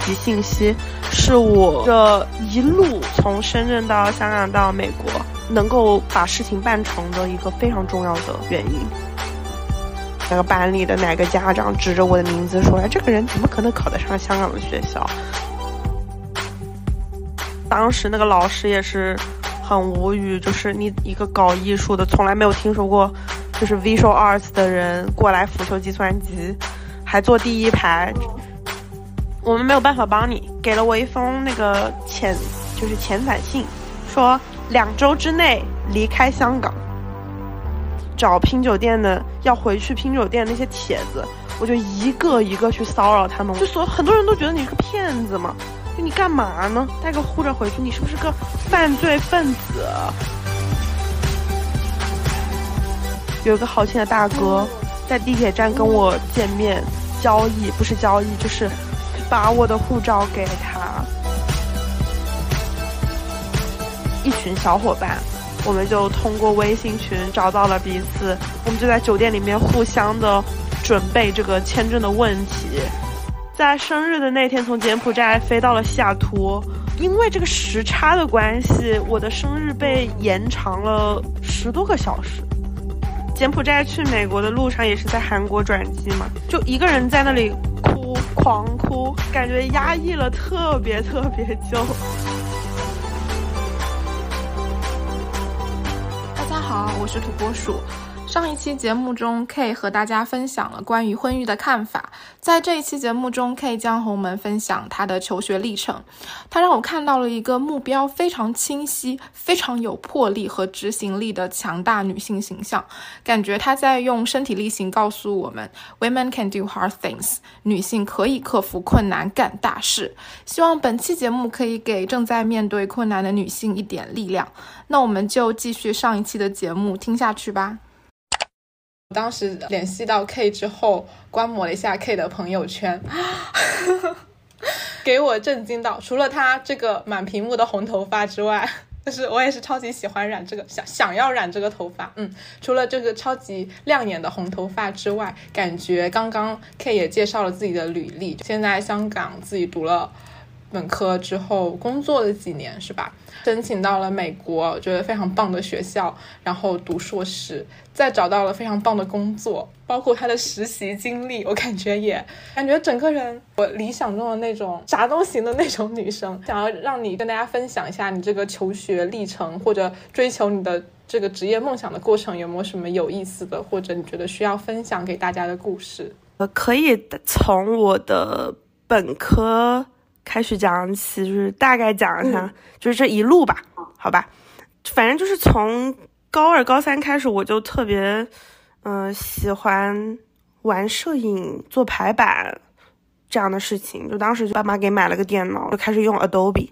及信息，是我这一路从深圳到香港到美国能够把事情办成的一个非常重要的原因。那个班里的哪个家长指着我的名字说：“哎，这个人怎么可能考得上香港的学校？”当时那个老师也是很无语，就是你一个搞艺术的，从来没有听说过，就是 visual arts 的人过来辅修计算机，还坐第一排。我们没有办法帮你，给了我一封那个遣，就是遣返信，说两周之内离开香港。找拼酒店的要回去拼酒店那些帖子，我就一个一个去骚扰他们。就所很多人都觉得你是个骗子嘛，就你干嘛呢？带个护照回去，你是不是个犯罪分子？有一个好心的大哥在地铁站跟我见面交易，不是交易就是。把我的护照给他，一群小伙伴，我们就通过微信群找到了彼此，我们就在酒店里面互相的准备这个签证的问题。在生日的那天，从柬埔寨飞到了西雅图，因为这个时差的关系，我的生日被延长了十多个小时。柬埔寨去美国的路上也是在韩国转机嘛，就一个人在那里。狂哭，感觉压抑了特别特别久。大家好，我是土拨鼠。上一期节目中，K 和大家分享了关于婚育的看法。在这一期节目中，K 将和我们分享他的求学历程。他让我看到了一个目标非常清晰、非常有魄力和执行力的强大女性形象。感觉他在用身体力行告诉我们：Women can do hard things。女性可以克服困难，干大事。希望本期节目可以给正在面对困难的女性一点力量。那我们就继续上一期的节目听下去吧。当时联系到 K 之后，观摩了一下 K 的朋友圈，给我震惊到。除了他这个满屏幕的红头发之外，就是我也是超级喜欢染这个，想想要染这个头发。嗯，除了这个超级亮眼的红头发之外，感觉刚刚 K 也介绍了自己的履历，现在香港自己读了。本科之后工作了几年是吧？申请到了美国，觉得非常棒的学校，然后读硕士，再找到了非常棒的工作，包括他的实习经历，我感觉也感觉整个人我理想中的那种啥都行的那种女生。想要让你跟大家分享一下你这个求学历程，或者追求你的这个职业梦想的过程，有没有什么有意思的，或者你觉得需要分享给大家的故事？呃，可以从我的本科。开始讲起，就是大概讲一下，就是这一路吧，好吧，反正就是从高二、高三开始，我就特别，嗯，喜欢玩摄影、做排版这样的事情。就当时就爸妈给买了个电脑，就开始用 Adobe。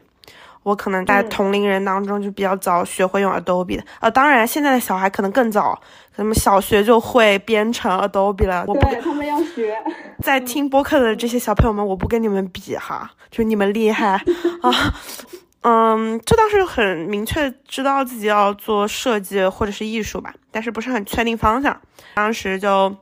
我可能在同龄人当中就比较早学会用 Adobe 的，呃，当然现在的小孩可能更早，他们小学就会编程 Adobe 了。我不跟他们要学。在听播客的这些小朋友们，我不跟你们比哈，就你们厉害 啊。嗯，就当时很明确知道自己要做设计或者是艺术吧，但是不是很确定方向。当时就，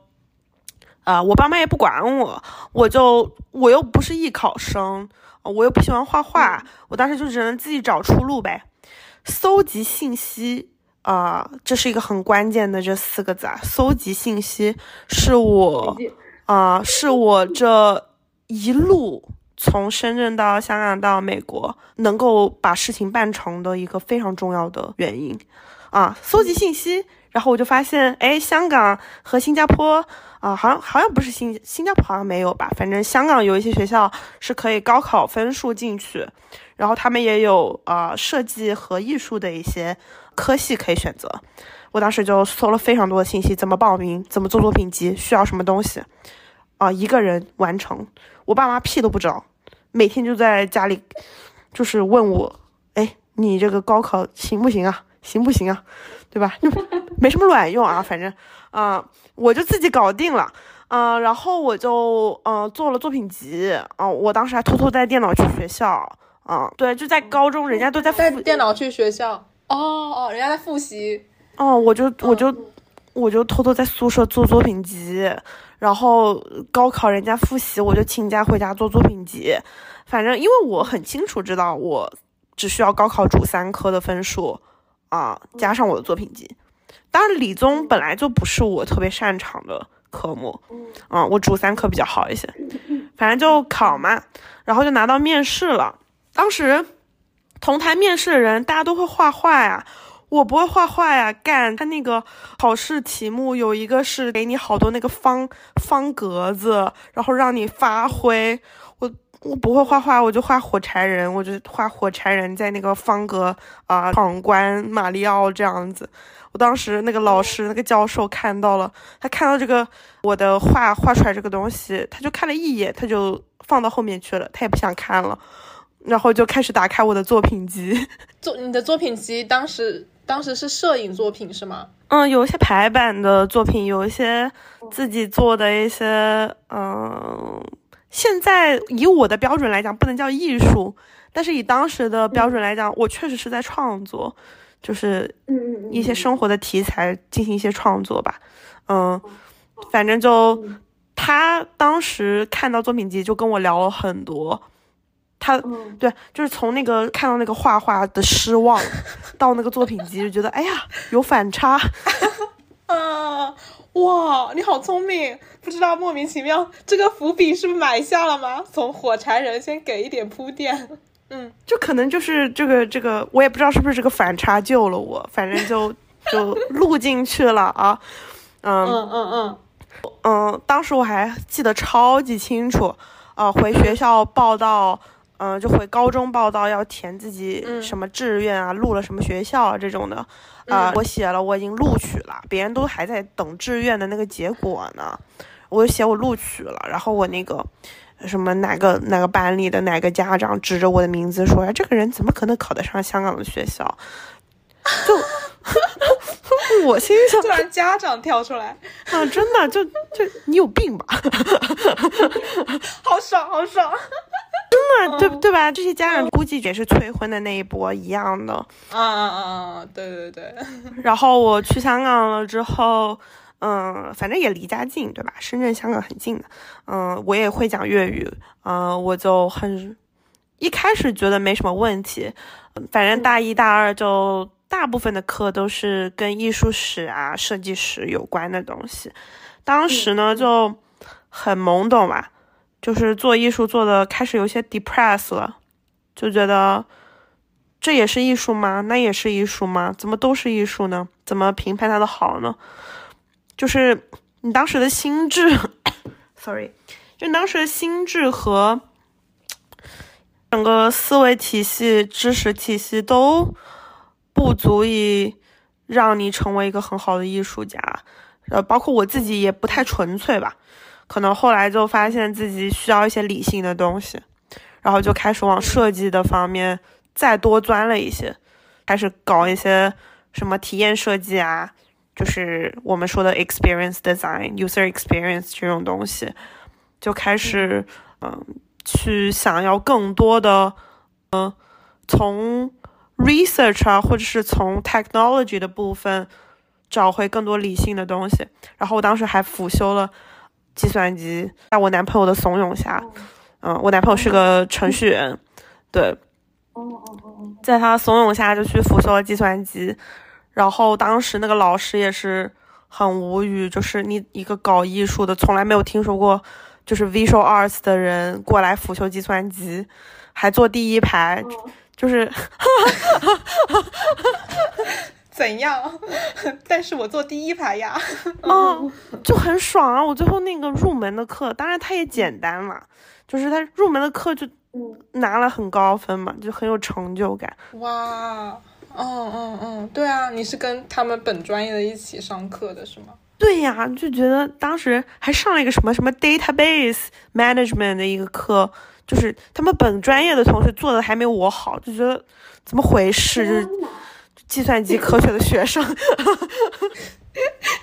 呃，我爸妈也不管我，我就我又不是艺考生。我又不喜欢画画，我当时就只能自己找出路呗。搜集信息啊，这是一个很关键的这四个字啊。搜集信息是我啊，是我这一路从深圳到香港到美国能够把事情办成的一个非常重要的原因啊。搜集信息，然后我就发现，哎，香港和新加坡。啊，好像好像不是新新加坡好像没有吧，反正香港有一些学校是可以高考分数进去，然后他们也有啊设计和艺术的一些科系可以选择。我当时就搜了非常多的信息，怎么报名，怎么做作品集，需要什么东西，啊，一个人完成，我爸妈屁都不知道，每天就在家里就是问我，哎，你这个高考行不行啊？行不行啊？对吧？就没什么卵用啊，反正。啊，我就自己搞定了，啊，然后我就嗯做了作品集，啊，我当时还偷偷带电脑去学校，啊，对，就在高中，人家都在带电脑去学校，哦哦，人家在复习，哦，我就我就我就偷偷在宿舍做作品集，然后高考人家复习，我就请假回家做作品集。反正因为我很清楚知道，我只需要高考主三科的分数啊，加上我的作品集。当然，理综本来就不是我特别擅长的科目，嗯，我主三科比较好一些。反正就考嘛，然后就拿到面试了。当时同台面试的人，大家都会画画呀。我不会画画呀，干他那个考试题目有一个是给你好多那个方方格子，然后让你发挥。我我不会画画，我就画火柴人，我就画火柴人在那个方格啊闯关马里奥这样子。我当时那个老师那个教授看到了，他看到这个我的画画出来这个东西，他就看了一眼，他就放到后面去了，他也不想看了，然后就开始打开我的作品集。作你的作品集当时。当时是摄影作品是吗？嗯，有一些排版的作品，有一些自己做的一些，嗯，现在以我的标准来讲，不能叫艺术，但是以当时的标准来讲，我确实是在创作，就是一些生活的题材进行一些创作吧。嗯，反正就他当时看到作品集就跟我聊了很多。他对，就是从那个看到那个画画的失望，到那个作品集就觉得，哎呀，有反差。啊，哇，你好聪明！不知道莫名其妙，这个伏笔是埋下了吗？从火柴人先给一点铺垫。嗯，就可能就是这个这个，我也不知道是不是这个反差救了我，反正就就录进去了啊。嗯嗯嗯嗯嗯，当时我还记得超级清楚，呃，回学校报道。嗯，就回高中报到要填自己什么志愿啊，录了什么学校啊这种的，啊，我写了，我已经录取了，别人都还在等志愿的那个结果呢，我就写我录取了，然后我那个什么哪个哪个班里的哪个家长指着我的名字说，哎，这个人怎么可能考得上香港的学校？就 我心想，突然家长跳出来啊，真的就就你有病吧？好爽，好爽。真的，对对吧？这些家长估计也是催婚的那一波一样的。啊啊啊啊！对对对。然后我去香港了之后，嗯，反正也离家近，对吧？深圳、香港很近的。嗯，我也会讲粤语。嗯，我就很一开始觉得没什么问题。反正大一、大二就大部分的课都是跟艺术史啊、设计史有关的东西。当时呢就很懵懂吧。就是做艺术做的开始有些 depress 了，就觉得这也是艺术吗？那也是艺术吗？怎么都是艺术呢？怎么评判它的好呢？就是你当时的心智，sorry，就当时的心智和整个思维体系、知识体系都不足以让你成为一个很好的艺术家，呃，包括我自己也不太纯粹吧。可能后来就发现自己需要一些理性的东西，然后就开始往设计的方面再多钻了一些，开始搞一些什么体验设计啊，就是我们说的 experience design、user experience 这种东西，就开始嗯去想要更多的嗯从 research 啊，或者是从 technology 的部分找回更多理性的东西。然后我当时还辅修了。计算机，在我男朋友的怂恿下，嗯，我男朋友是个程序员，对，在他怂恿下就去辅修了计算机，然后当时那个老师也是很无语，就是你一个搞艺术的，从来没有听说过，就是 visual arts 的人过来辅修计算机，还坐第一排，就是。怎样？但是我坐第一排呀，哦，就很爽啊！我最后那个入门的课，当然它也简单嘛，就是它入门的课就拿了很高分嘛，就很有成就感。哇，嗯嗯嗯，对啊，你是跟他们本专业的一起上课的是吗？对呀，就觉得当时还上了一个什么什么 database management 的一个课，就是他们本专业的同学做的还没我好，就觉得怎么回事？就是。计算机科学的学生，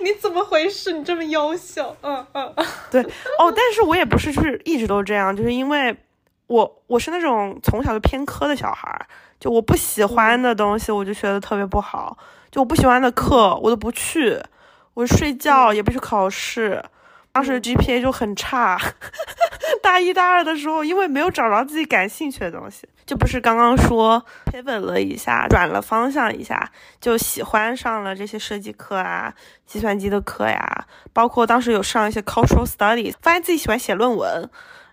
你怎么回事？你这么优秀，嗯嗯，对哦，但是我也不是就是一直都这样，就是因为我我是那种从小就偏科的小孩，就我不喜欢的东西我就学的特别不好，就我不喜欢的课我都不去，我睡觉也不去考试，当时 GPA 就很差，大一大二的时候，因为没有找着自己感兴趣的东西，就不是刚刚说 pivot 了一下，转了方向一下，就喜欢上了这些设计课啊、计算机的课呀，包括当时有上一些 cultural studies，发现自己喜欢写论文，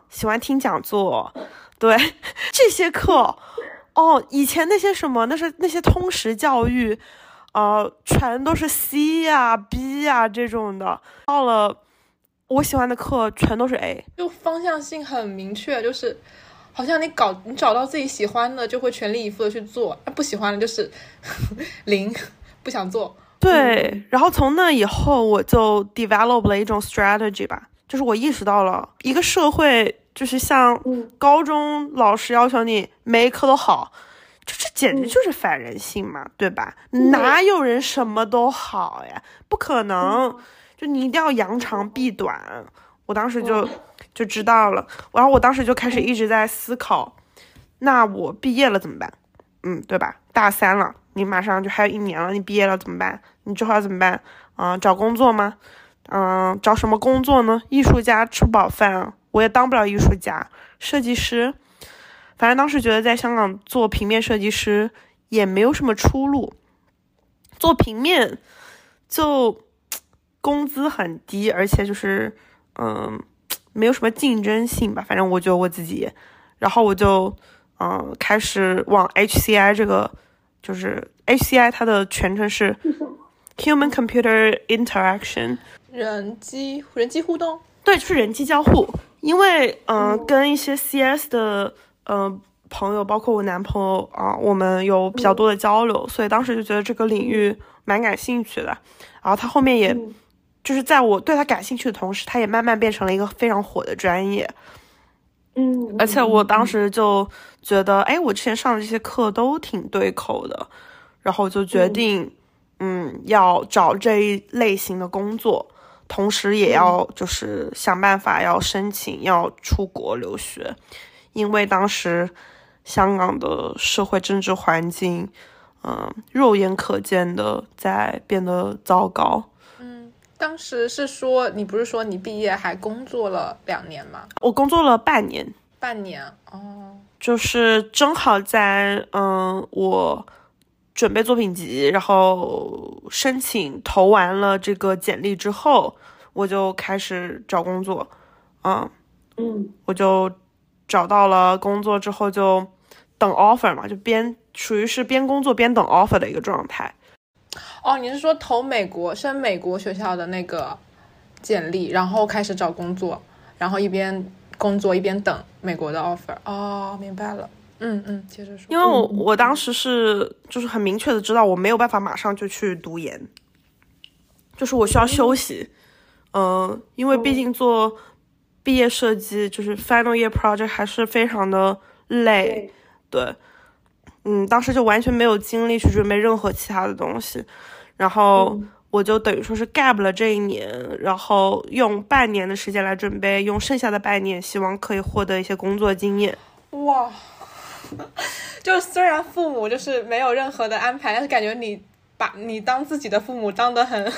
喜欢听讲座，对 这些课。哦，以前那些什么，那是那些通识教育，呃，全都是 C 呀、B 呀这种的。到了我喜欢的课，全都是 A，就方向性很明确，就是好像你搞你找到自己喜欢的，就会全力以赴的去做；不喜欢的，就是 零，不想做。对，然后从那以后，我就 develop 了一种 strategy 吧，就是我意识到了一个社会。就是像高中老师要求你每一科都好，就这简直就是反人性嘛，对吧？哪有人什么都好呀？不可能！就你一定要扬长避短。我当时就就知道了，然后我当时就开始一直在思考，那我毕业了怎么办？嗯，对吧？大三了，你马上就还有一年了，你毕业了怎么办？你之后要怎么办？嗯，找工作吗？嗯，找什么工作呢？艺术家吃不饱饭。我也当不了艺术家、设计师，反正当时觉得在香港做平面设计师也没有什么出路。做平面就工资很低，而且就是嗯，没有什么竞争性吧。反正我觉得我自己，然后我就嗯开始往 HCI 这个，就是 HCI 它的全称是 Human Computer Interaction，人机人机互动，对，就是人机交互。因为嗯，跟一些 CS 的嗯朋友，包括我男朋友啊，我们有比较多的交流，所以当时就觉得这个领域蛮感兴趣的。然后他后面也就是在我对他感兴趣的同时，他也慢慢变成了一个非常火的专业。嗯，而且我当时就觉得，哎，我之前上的这些课都挺对口的，然后就决定嗯要找这一类型的工作。同时也要就是想办法要申请要出国留学，因为当时香港的社会政治环境，嗯，肉眼可见的在变得糟糕。嗯，当时是说你不是说你毕业还工作了两年吗？我工作了半年，半年哦，就是正好在嗯我。准备作品集，然后申请投完了这个简历之后，我就开始找工作，嗯嗯，我就找到了工作之后就等 offer 嘛，就边属于是边工作边等 offer 的一个状态。哦，你是说投美国升美国学校的那个简历，然后开始找工作，然后一边工作一边等美国的 offer？哦，明白了。嗯嗯，接着说。因为我我当时是就是很明确的知道我没有办法马上就去读研，就是我需要休息。嗯，因为毕竟做毕业设计就是 final year project 还是非常的累。对，嗯，当时就完全没有精力去准备任何其他的东西，然后我就等于说是 gap 了这一年，然后用半年的时间来准备，用剩下的半年希望可以获得一些工作经验。哇。就虽然父母就是没有任何的安排，但是感觉你把你当自己的父母当得很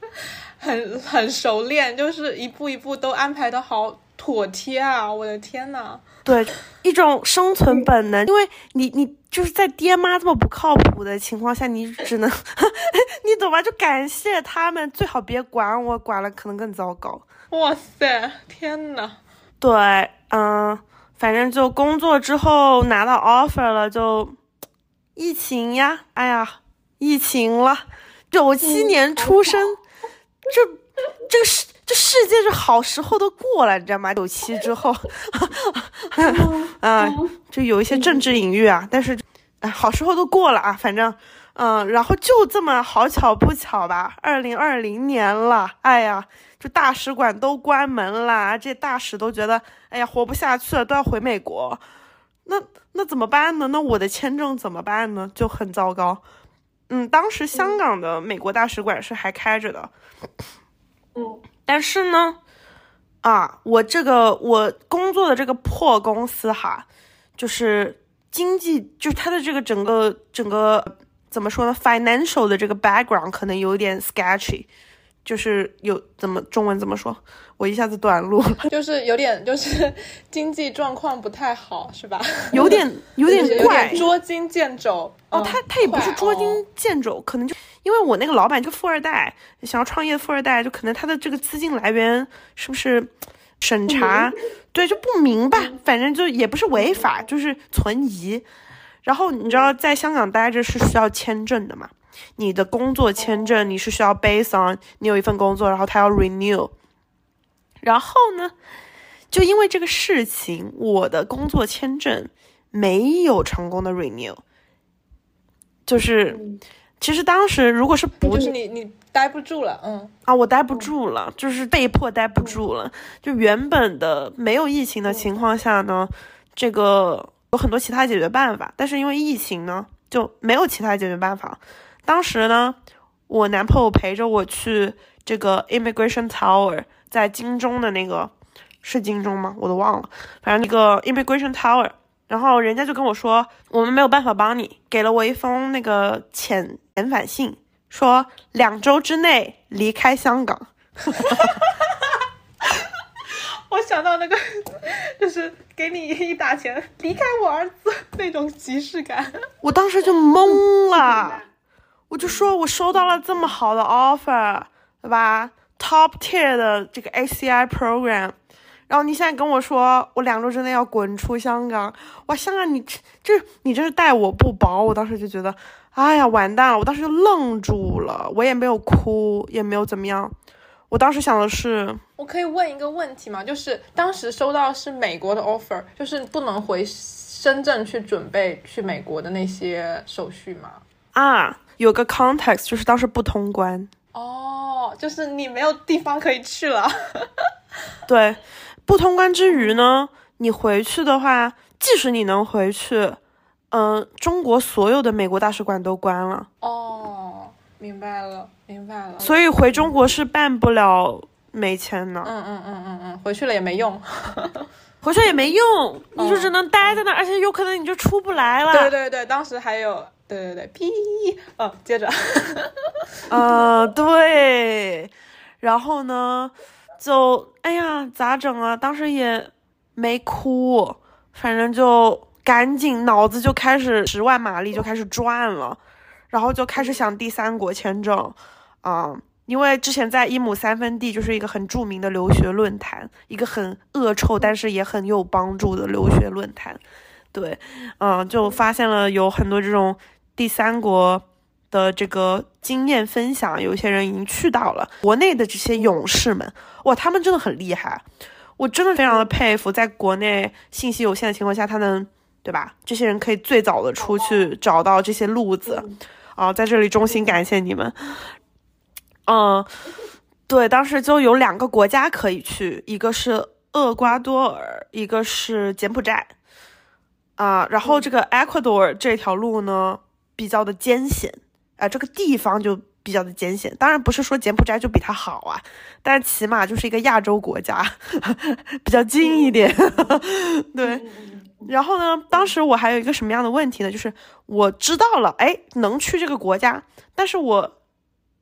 很很熟练，就是一步一步都安排的好妥帖啊！我的天呐，对，一种生存本能，因为你你就是在爹妈这么不靠谱的情况下，你只能 你懂吧？就感谢他们，最好别管我，管了可能更糟糕。哇塞，天呐，对，嗯。反正就工作之后拿到 offer 了，就疫情呀，哎呀，疫情了。九七年出生，这这个世这世界这好时候都过了，你知道吗？九七之后，啊，就有一些政治隐喻啊。但是，哎，好时候都过了啊。反正，嗯，然后就这么好巧不巧吧，二零二零年了，哎呀。就大使馆都关门啦，这大使都觉得，哎呀，活不下去了，都要回美国。那那怎么办呢？那我的签证怎么办呢？就很糟糕。嗯，当时香港的美国大使馆是还开着的。嗯，但是呢，啊，我这个我工作的这个破公司哈，就是经济，就是它的这个整个整个怎么说呢？financial 的这个 background 可能有点 sketchy。就是有怎么中文怎么说？我一下子短路了，就是有点就是 经济状况不太好，是吧？有点有点怪，捉襟见肘。哦，他他也不是捉襟见肘，可能就因为我那个老板就富二代，想要创业的富二代，就可能他的这个资金来源是不是审查对就不明白，反正就也不是违法，就是存疑。然后你知道在香港待着是需要签证的嘛？你的工作签证你是需要 base on 你有一份工作，然后他要 renew。然后呢，就因为这个事情，我的工作签证没有成功的 renew。就是，其实当时如果是不就是你你待不住了，嗯啊，我待不住了，就是被迫待不住了。就原本的没有疫情的情况下呢，这个有很多其他解决办法，但是因为疫情呢，就没有其他解决办法。当时呢，我男朋友陪着我去这个 Immigration Tower，在金钟的那个是金钟吗？我都忘了，反正那个 Immigration Tower。然后人家就跟我说，我们没有办法帮你，给了我一封那个遣遣返信，说两周之内离开香港。我想到那个，就是给你一打钱，离开我儿子那种即视感。我当时就懵了，我就说我收到了这么好的 offer，对吧？Top tier 的这个 ACI program。然后你现在跟我说，我两周之内要滚出香港，哇，香港你这你这是待我不薄，我当时就觉得，哎呀，完蛋了，我当时就愣住了，我也没有哭，也没有怎么样，我当时想的是，我可以问一个问题吗？就是当时收到是美国的 offer，就是不能回深圳去准备去美国的那些手续吗？啊，有个 context，就是当时不通关。哦，就是你没有地方可以去了。对。不通关之余呢，你回去的话，即使你能回去，嗯，中国所有的美国大使馆都关了。哦，明白了，明白了。所以回中国是办不了美签的。嗯嗯嗯嗯嗯，回去了也没用，回去也没用，你就只能待在那，而且有可能你就出不来了。对对对，当时还有，对对对，哔，哦，接着，啊，对，然后呢？就哎呀，咋整啊？当时也没哭，反正就赶紧脑子就开始十万马力就开始转了，然后就开始想第三国签证啊，因为之前在一亩三分地就是一个很著名的留学论坛，一个很恶臭但是也很有帮助的留学论坛，对，嗯，就发现了有很多这种第三国。的这个经验分享，有一些人已经去到了国内的这些勇士们，哇，他们真的很厉害，我真的非常的佩服，在国内信息有限的情况下，他能，对吧？这些人可以最早的出去找到这些路子，啊，在这里衷心感谢你们。嗯，对，当时就有两个国家可以去，一个是厄瓜多尔，一个是柬埔寨，啊，然后这个 Ecuador 这条路呢，比较的艰险。啊，这个地方就比较的艰险，当然不是说柬埔寨就比它好啊，但是起码就是一个亚洲国家，比较近一点。对，然后呢，当时我还有一个什么样的问题呢？就是我知道了，哎，能去这个国家，但是我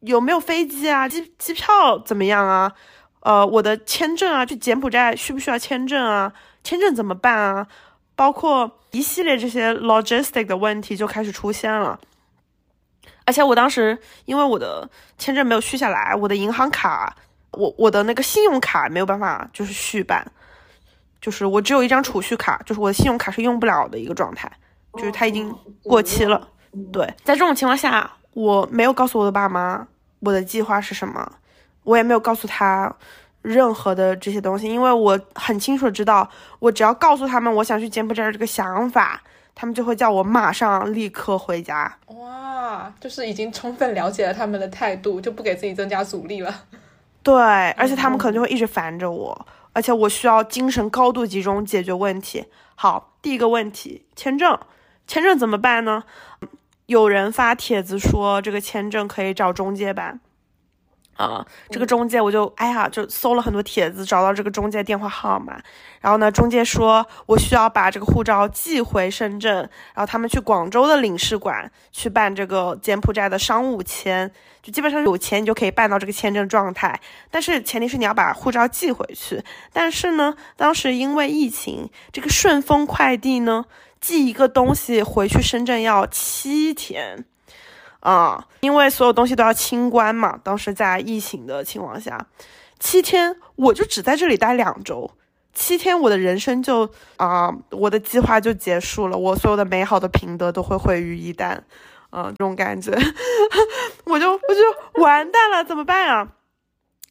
有没有飞机啊？机机票怎么样啊？呃，我的签证啊，去柬埔寨需不需要签证啊？签证怎么办啊？包括一系列这些 logistic 的问题就开始出现了。而且我当时因为我的签证没有续下来，我的银行卡，我我的那个信用卡没有办法就是续办，就是我只有一张储蓄卡，就是我的信用卡是用不了的一个状态，就是它已经过期了。对，在这种情况下，我没有告诉我的爸妈我的计划是什么，我也没有告诉他任何的这些东西，因为我很清楚知道，我只要告诉他们我想去柬埔寨这个想法。他们就会叫我马上立刻回家。哇，就是已经充分了解了他们的态度，就不给自己增加阻力了。对，而且他们可能就会一直烦着我，而且我需要精神高度集中解决问题。好，第一个问题，签证，签证怎么办呢？有人发帖子说这个签证可以找中介办，啊，这个中介我就哎呀，就搜了很多帖子，找到这个中介电话号码。然后呢，中介说我需要把这个护照寄回深圳，然后他们去广州的领事馆去办这个柬埔寨的商务签，就基本上有钱你就可以办到这个签证状态。但是前提是你要把护照寄回去。但是呢，当时因为疫情，这个顺丰快递呢寄一个东西回去深圳要七天。啊，因为所有东西都要清关嘛。当时在疫情的情况下，七天我就只在这里待两周，七天我的人生就啊，我的计划就结束了，我所有的美好的品德都会毁于一旦，啊，这种感觉，我就我就完蛋了，怎么办啊？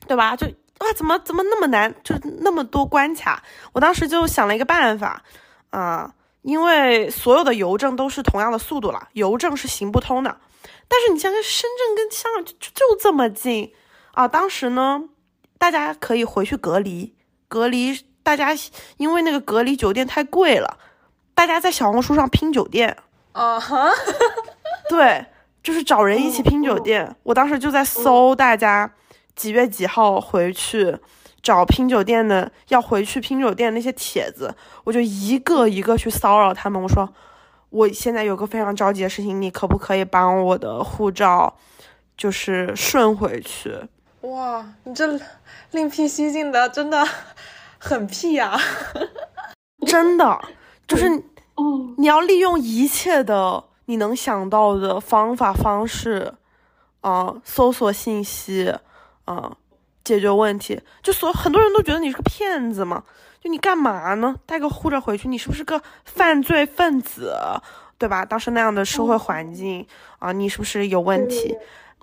对吧？就啊，怎么怎么那么难？就那么多关卡，我当时就想了一个办法，啊，因为所有的邮政都是同样的速度了，邮政是行不通的。但是你想想，深圳跟香港就就就这么近啊！当时呢，大家可以回去隔离，隔离大家因为那个隔离酒店太贵了，大家在小红书上拼酒店啊哈，对，就是找人一起拼酒店。我当时就在搜大家几月几号回去找拼酒店的，要回去拼酒店那些帖子，我就一个一个去骚扰他们，我说。我现在有个非常着急的事情，你可不可以帮我的护照，就是顺回去？哇，你这另辟蹊径的，真的很屁呀！真的，就是你要利用一切的你能想到的方法方式，啊，搜索信息，啊，解决问题。就所很多人都觉得你是个骗子嘛。就你干嘛呢？带个护照回去，你是不是个犯罪分子，对吧？当时那样的社会环境啊，你是不是有问题？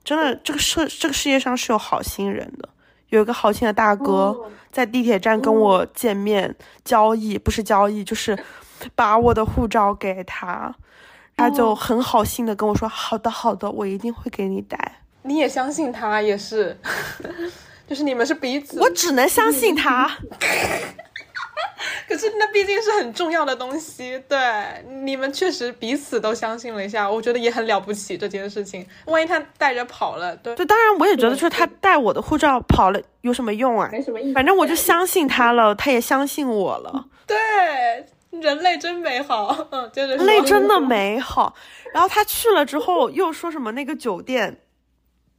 真的，这个世这个世界上是有好心人的，有一个好心的大哥在地铁站跟我见面交易，不是交易，就是把我的护照给他，他就很好心的跟我说：“好的，好的，我一定会给你带。”你也相信他，也是，就是你们是彼此，我只能相信他。那毕竟是很重要的东西，对你们确实彼此都相信了一下，我觉得也很了不起这件事情。万一他带着跑了，对，就当然我也觉得，就是他带我的护照跑了有什么用啊？没什么意思。反正我就相信他了，他也相信我了。对，人类真美好。嗯，接着人类真的美好。然后他去了之后又说什么那个酒店，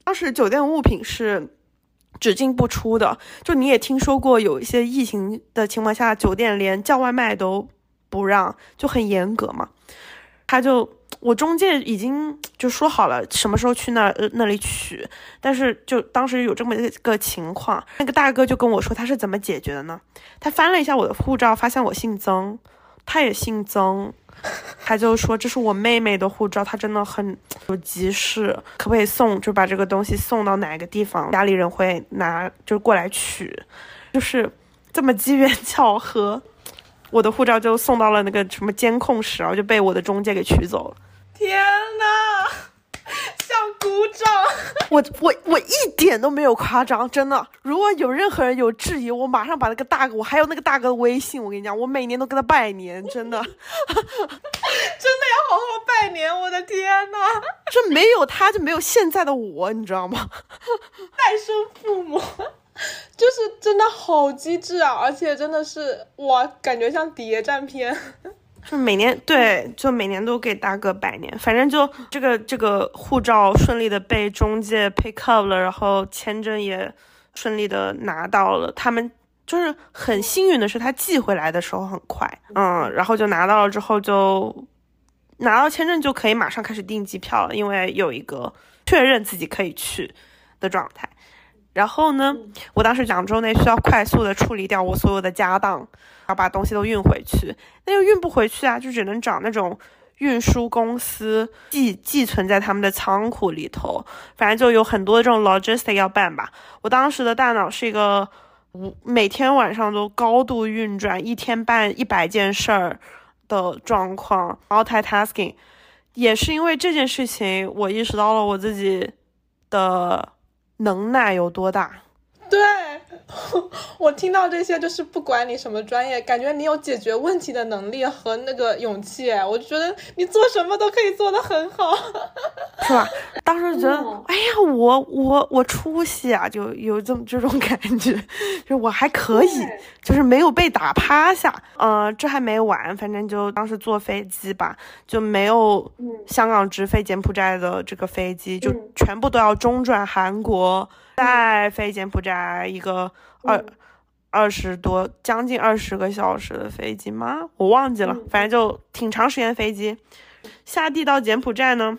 当时酒店物品是。只进不出的，就你也听说过，有一些疫情的情况下，酒店连叫外卖都不让，就很严格嘛。他就我中介已经就说好了，什么时候去那那里取，但是就当时有这么一个情况，那个大哥就跟我说他是怎么解决的呢？他翻了一下我的护照，发现我姓曾，他也姓曾。他就说这是我妹妹的护照，她真的很有急事，可不可以送？就把这个东西送到哪个地方，家里人会拿，就过来取，就是这么机缘巧合，我的护照就送到了那个什么监控室，然后就被我的中介给取走了。天呐！想鼓掌，我我我一点都没有夸张，真的。如果有任何人有质疑，我马上把那个大哥，我还有那个大哥的微信，我跟你讲，我每年都跟他拜年，真的，真的要好好拜年。我的天呐，这没有他就没有现在的我，你知道吗？再生父母，就是真的好机智啊，而且真的是哇，感觉像谍战片。就每年对，就每年都给大哥拜年，反正就这个这个护照顺利的被中介 pick up 了，然后签证也顺利的拿到了。他们就是很幸运的是，他寄回来的时候很快，嗯，然后就拿到了之后就拿到签证就可以马上开始订机票了，因为有一个确认自己可以去的状态。然后呢，我当时两周内需要快速的处理掉我所有的家当。要把东西都运回去，那又运不回去啊，就只能找那种运输公司寄寄存在他们的仓库里头。反正就有很多这种 logistic 要办吧。我当时的大脑是一个，每天晚上都高度运转，一天办一百件事儿的状况，multitasking。也是因为这件事情，我意识到了我自己的能耐有多大。对。我听到这些，就是不管你什么专业，感觉你有解决问题的能力和那个勇气，我就觉得你做什么都可以做得很好，是吧？当当时觉得，哎呀，我我我出息啊，就有这么这种感觉，就我还可以，就是没有被打趴下。呃，这还没完，反正就当时坐飞机吧，就没有香港直飞柬埔寨的这个飞机，就全部都要中转韩国，再飞柬埔寨一个二二十多将近二十个小时的飞机吗？我忘记了，反正就挺长时间飞机。下地到柬埔寨呢，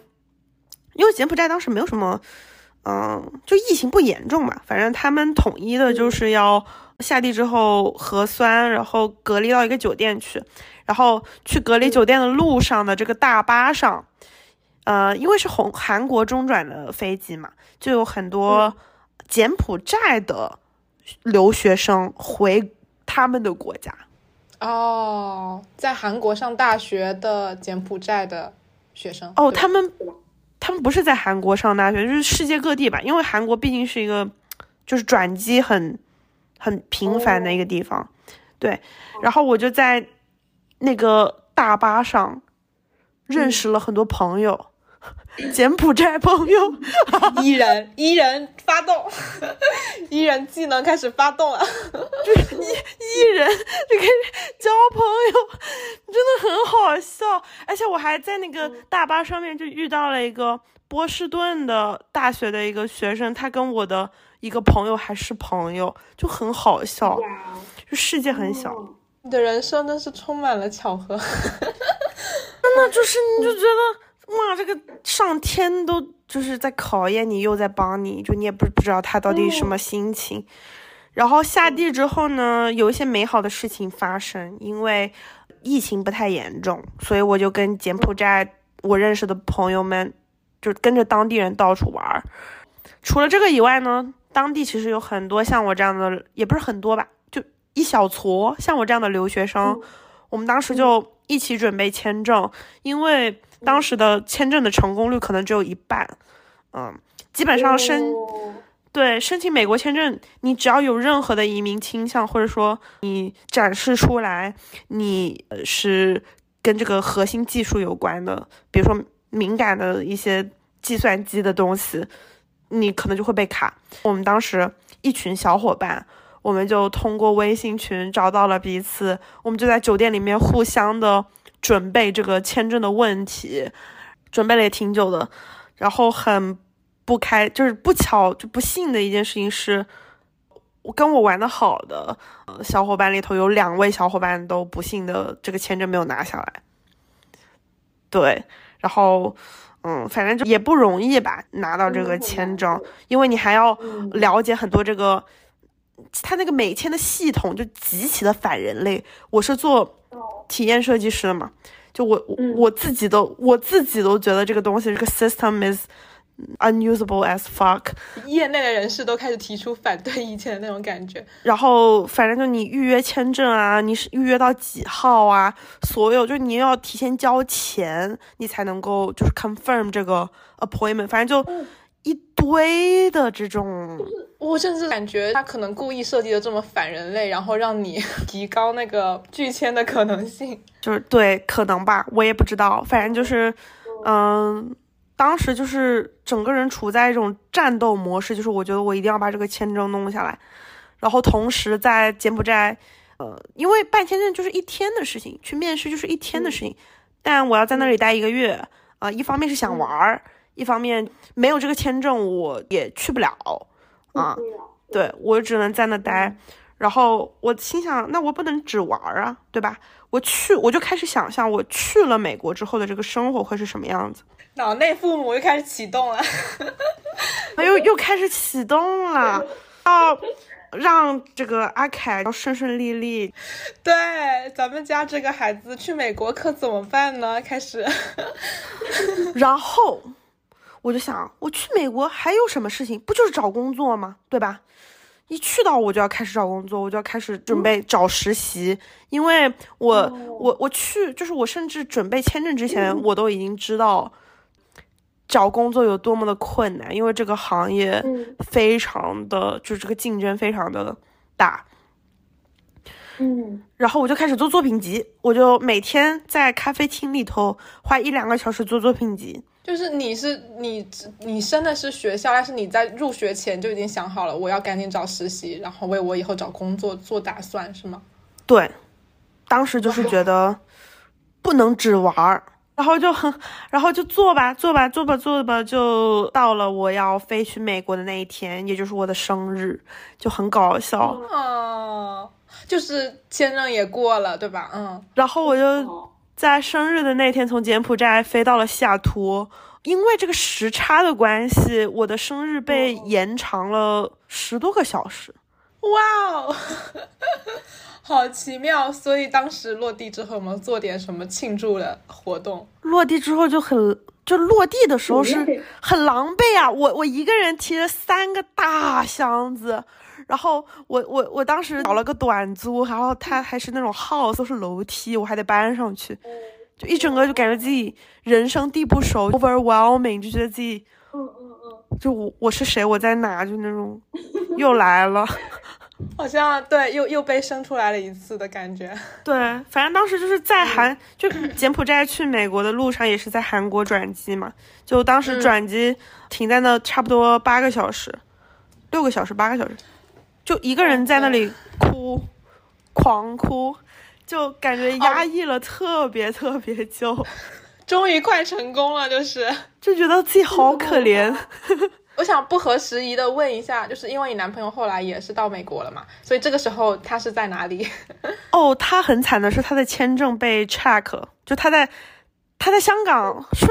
因为柬埔寨当时没有什么，嗯，就疫情不严重嘛，反正他们统一的就是要下地之后核酸，然后隔离到一个酒店去，然后去隔离酒店的路上的这个大巴上，呃，因为是红韩国中转的飞机嘛，就有很多柬埔寨的留学生回他们的国家。哦，在韩国上大学的柬埔寨的学生哦，他们他们不是在韩国上大学，就是世界各地吧，因为韩国毕竟是一个就是转机很很频繁的一个地方，对。然后我就在那个大巴上认识了很多朋友。柬埔寨朋友，依然依然发动，依然技能开始发动了，就是伊伊人就开始交朋友，真的很好笑。而且我还在那个大巴上面就遇到了一个波士顿的大学的一个学生，他跟我的一个朋友还是朋友，就很好笑。就世界很小，你的人生真是充满了巧合，真的就是你就觉得。哇，这个上天都就是在考验你，又在帮你，就你也不不知道他到底什么心情。然后下地之后呢，有一些美好的事情发生，因为疫情不太严重，所以我就跟柬埔寨我认识的朋友们，就跟着当地人到处玩。除了这个以外呢，当地其实有很多像我这样的，也不是很多吧，就一小撮像我这样的留学生。我们当时就一起准备签证，因为。当时的签证的成功率可能只有一半，嗯，基本上申对申请美国签证，你只要有任何的移民倾向，或者说你展示出来你是跟这个核心技术有关的，比如说敏感的一些计算机的东西，你可能就会被卡。我们当时一群小伙伴，我们就通过微信群找到了彼此，我们就在酒店里面互相的。准备这个签证的问题，准备了也挺久的，然后很不开，就是不巧就不幸的一件事情是，我跟我玩的好的呃小伙伴里头有两位小伙伴都不幸的这个签证没有拿下来，对，然后嗯，反正就也不容易吧，拿到这个签证，因为你还要了解很多这个，他那个美签的系统就极其的反人类，我是做。体验设计师嘛，就我我自己都我自己都觉得这个东西这个 system is unusable as fuck。业内的人士都开始提出反对意见的那种感觉。然后反正就你预约签证啊，你是预约到几号啊？所有就你要提前交钱，你才能够就是 confirm 这个 appointment。反正就。一堆的这种，我甚至感觉他可能故意设计的这么反人类，然后让你 提高那个拒签的可能性，就是对，可能吧，我也不知道，反正就是，嗯，当时就是整个人处在一种战斗模式，就是我觉得我一定要把这个签证弄下来，然后同时在柬埔寨，呃，因为办签证就是一天的事情，去面试就是一天的事情，但我要在那里待一个月，啊，一方面是想玩儿。一方面没有这个签证，我也去不了啊。对我只能在那待。然后我心想，那我不能只玩啊，对吧？我去，我就开始想象我去了美国之后的这个生活会是什么样子。脑内父母又开始启动了，又又开始启动了，要让这个阿凯要顺顺利利。对，咱们家这个孩子去美国可怎么办呢？开始，然后。我就想，我去美国还有什么事情？不就是找工作吗？对吧？一去到我就要开始找工作，我就要开始准备找实习，因为我我我去，就是我甚至准备签证之前，我都已经知道找工作有多么的困难，因为这个行业非常的，就是这个竞争非常的大。嗯，然后我就开始做作品集，我就每天在咖啡厅里头花一两个小时做作品集。就是你是你你升的是学校，但是你在入学前就已经想好了，我要赶紧找实习，然后为我以后找工作做打算，是吗？对，当时就是觉得不能只玩儿，然后就很，然后就做吧，做吧，做吧，做吧，就到了我要飞去美国的那一天，也就是我的生日，就很搞笑。哦，就是签证也过了，对吧？嗯，然后我就在生日的那天从柬埔寨飞到了西雅图，因为这个时差的关系，我的生日被延长了十多个小时。哇哦，好奇妙！所以当时落地之后，我们做点什么庆祝的活动？落地之后就很，就落地的时候是很狼狈啊！我我一个人提着三个大箱子，然后我我我当时找了个短租，然后它还是那种 house，都是楼梯，我还得搬上去，就一整个就感觉自己人生地不熟，overwhelming，就觉得自己，嗯嗯嗯，就我我是谁，我在哪，就那种又来了。好像对，又又被生出来了一次的感觉。对，反正当时就是在韩，就柬埔寨去美国的路上，也是在韩国转机嘛。就当时转机停在那差不多八个小时，六个小时，八个小时，就一个人在那里哭，狂哭，就感觉压抑了特别特别久，终于快成功了，就是就觉得自己好可怜。我想不合时宜的问一下，就是因为你男朋友后来也是到美国了嘛，所以这个时候他是在哪里？哦，他很惨的是他的签证被 check，就他在他在香港顺，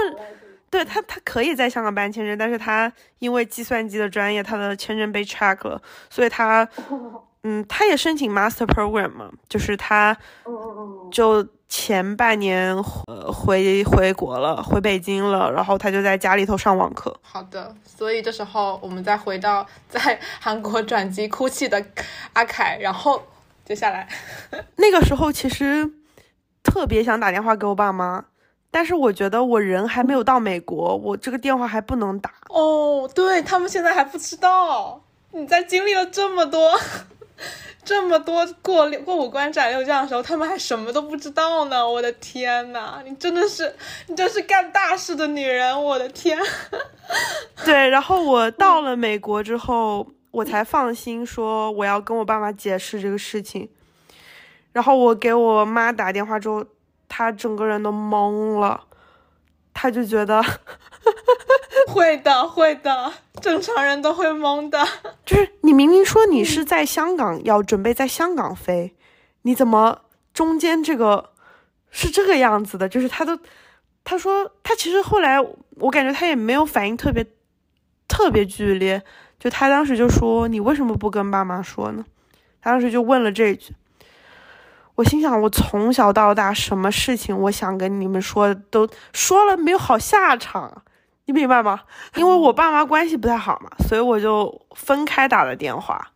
对他他可以在香港办签证，但是他因为计算机的专业，他的签证被 check 了，所以他 嗯，他也申请 master program 嘛，就是他就。前半年呃回回国了，回北京了，然后他就在家里头上网课。好的，所以这时候我们再回到在韩国转机哭泣的阿凯，然后接下来 那个时候其实特别想打电话给我爸妈，但是我觉得我人还没有到美国，我这个电话还不能打。哦，对他们现在还不知道你在经历了这么多。这么多过过五关斩六将的时候，他们还什么都不知道呢！我的天呐，你真的是，你真是干大事的女人！我的天。对，然后我 到了美国之后，我才放心说我要跟我爸妈解释这个事情。然后我给我妈打电话之后，她整个人都懵了，他就觉得。会的，会的，正常人都会懵的。就是你明明说你是在香港，要准备在香港飞，你怎么中间这个是这个样子的？就是他都，他说他其实后来我感觉他也没有反应特别特别剧烈，就他当时就说你为什么不跟爸妈说呢？他当时就问了这句，我心想我从小到大什么事情我想跟你们说都说了没有好下场。你明白吗？因为我爸妈关系不太好嘛，所以我就分开打了电话，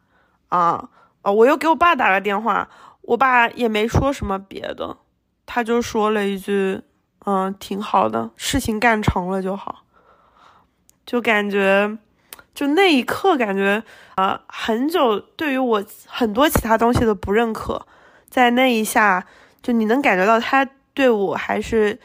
啊啊！我又给我爸打了电话，我爸也没说什么别的，他就说了一句：“嗯，挺好的，事情干成了就好。”就感觉，就那一刻感觉，呃，很久对于我很多其他东西的不认可，在那一下，就你能感觉到他对我还是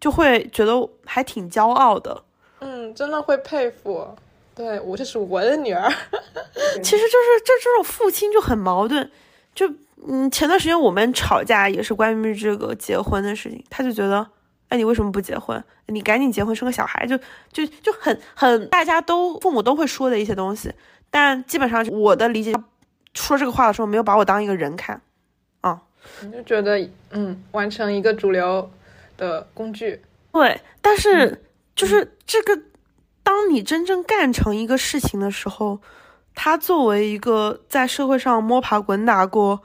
就会觉得还挺骄傲的。嗯，真的会佩服。对我，这是我的女儿。其实就是这这种父亲就很矛盾。就嗯，前段时间我们吵架也是关于这个结婚的事情。他就觉得，哎，你为什么不结婚？你赶紧结婚生个小孩，就就就很很大家都父母都会说的一些东西。但基本上我的理解，说这个话的时候没有把我当一个人看啊。你就觉得嗯，完成一个主流的工具。对，但是。就是这个，当你真正干成一个事情的时候，他作为一个在社会上摸爬滚打过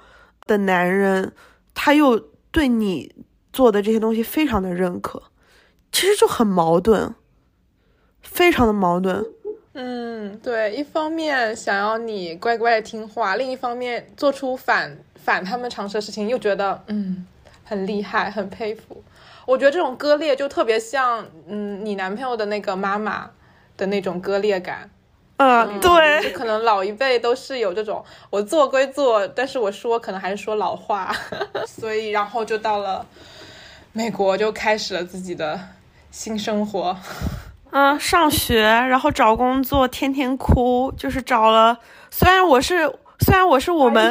的男人，他又对你做的这些东西非常的认可，其实就很矛盾，非常的矛盾。嗯，对，一方面想要你乖乖的听话，另一方面做出反反他们常识的事情，又觉得嗯很厉害，很佩服。我觉得这种割裂就特别像，嗯，你男朋友的那个妈妈的那种割裂感，嗯，对，就可能老一辈都是有这种，我做归做，但是我说可能还是说老话，所以然后就到了美国，就开始了自己的新生活？嗯，上学，然后找工作，天天哭，就是找了。虽然我是，虽然我是我们，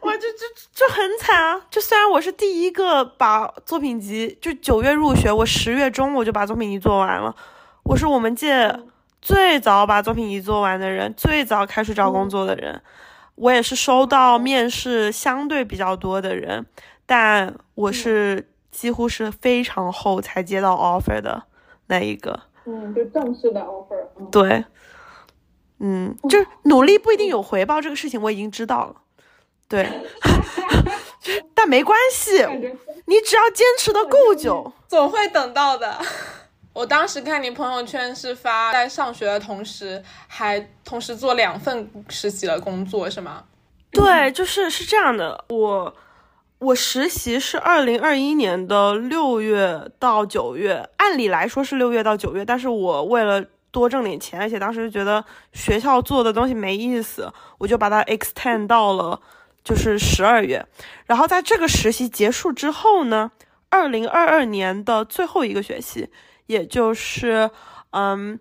哇就就就很惨啊。就虽然我是第一个把作品集，就九月入学，我十月中我就把作品集做完了。我是我们届最早把作品集做完的人，最早开始找工作的人。我也是收到面试相对比较多的人，但我是几乎是非常后才接到 offer 的那一个。嗯，就正式的 offer。对，嗯，就是努力不一定有回报，这个事情我已经知道了。对，但没关系，你只要坚持的够久，总会等到的。我当时看你朋友圈是发在上学的同时，还同时做两份实习的工作，是吗？对，就是是这样的。我我实习是二零二一年的六月到九月，按理来说是六月到九月，但是我为了多挣点钱，而且当时觉得学校做的东西没意思，我就把它 extend 到了就是十二月。然后在这个实习结束之后呢，二零二二年的最后一个学期。也就是，嗯，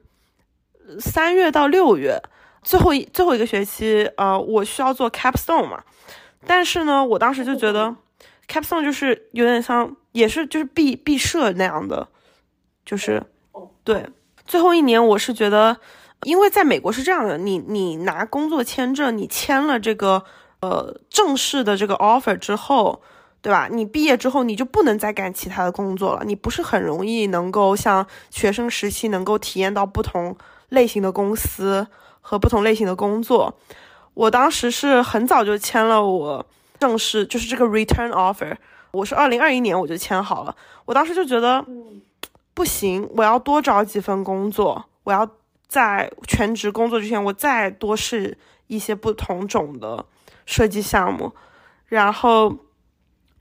三月到六月，最后一最后一个学期，呃，我需要做 capstone 嘛，但是呢，我当时就觉得 capstone 就是有点像，也是就是毕毕设那样的，就是对，最后一年我是觉得，因为在美国是这样的，你你拿工作签证，你签了这个呃正式的这个 offer 之后。对吧？你毕业之后你就不能再干其他的工作了，你不是很容易能够像学生时期能够体验到不同类型的公司和不同类型的工作。我当时是很早就签了我正式就是这个 return offer，我是二零二一年我就签好了。我当时就觉得不行，我要多找几份工作，我要在全职工作之前我再多试一些不同种的设计项目，然后。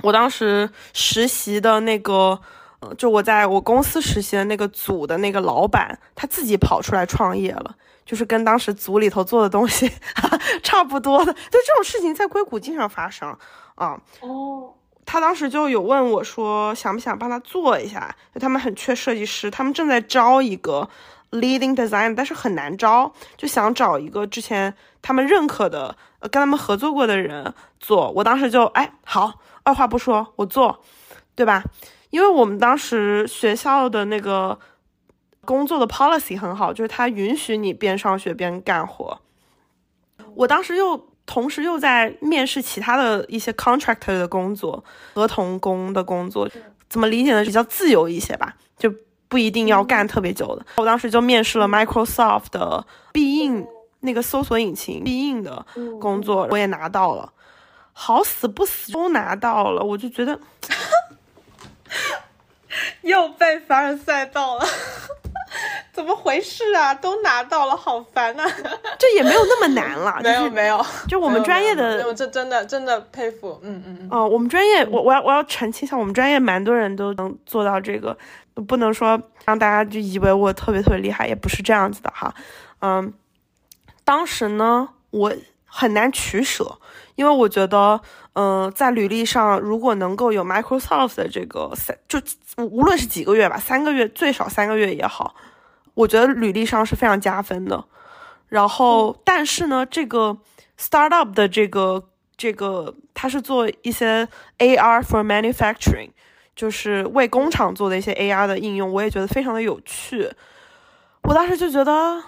我当时实习的那个，呃，就我在我公司实习的那个组的那个老板，他自己跑出来创业了，就是跟当时组里头做的东西 差不多的。就这种事情在硅谷经常发生啊。哦。他当时就有问我说，想不想帮他做一下？就他们很缺设计师，他们正在招一个 leading design，但是很难招，就想找一个之前他们认可的，呃，跟他们合作过的人做。我当时就，哎，好。二话不说，我做，对吧？因为我们当时学校的那个工作的 policy 很好，就是他允许你边上学边干活。我当时又同时又在面试其他的一些 contractor 的工作，合同工的工作，怎么理解呢？比较自由一些吧，就不一定要干特别久的。我当时就面试了 Microsoft 的必应那个搜索引擎必应的工作，我也拿到了。好死不死都拿到了，我就觉得 又被凡尔赛到了，怎么回事啊？都拿到了，好烦啊！这也没有那么难了，没有没有，就我们专业的，这真的真的佩服，嗯嗯嗯。哦，我们专业，我我要我要澄清一下，我们专业蛮多人都能做到这个，不能说让大家就以为我特别特别厉害，也不是这样子的哈。嗯，当时呢，我很难取舍。因为我觉得，嗯，在履历上如果能够有 Microsoft 的这个三，就无论是几个月吧，三个月最少三个月也好，我觉得履历上是非常加分的。然后，但是呢，这个 startup 的这个这个，它是做一些 AR for manufacturing，就是为工厂做的一些 AR 的应用，我也觉得非常的有趣。我当时就觉得，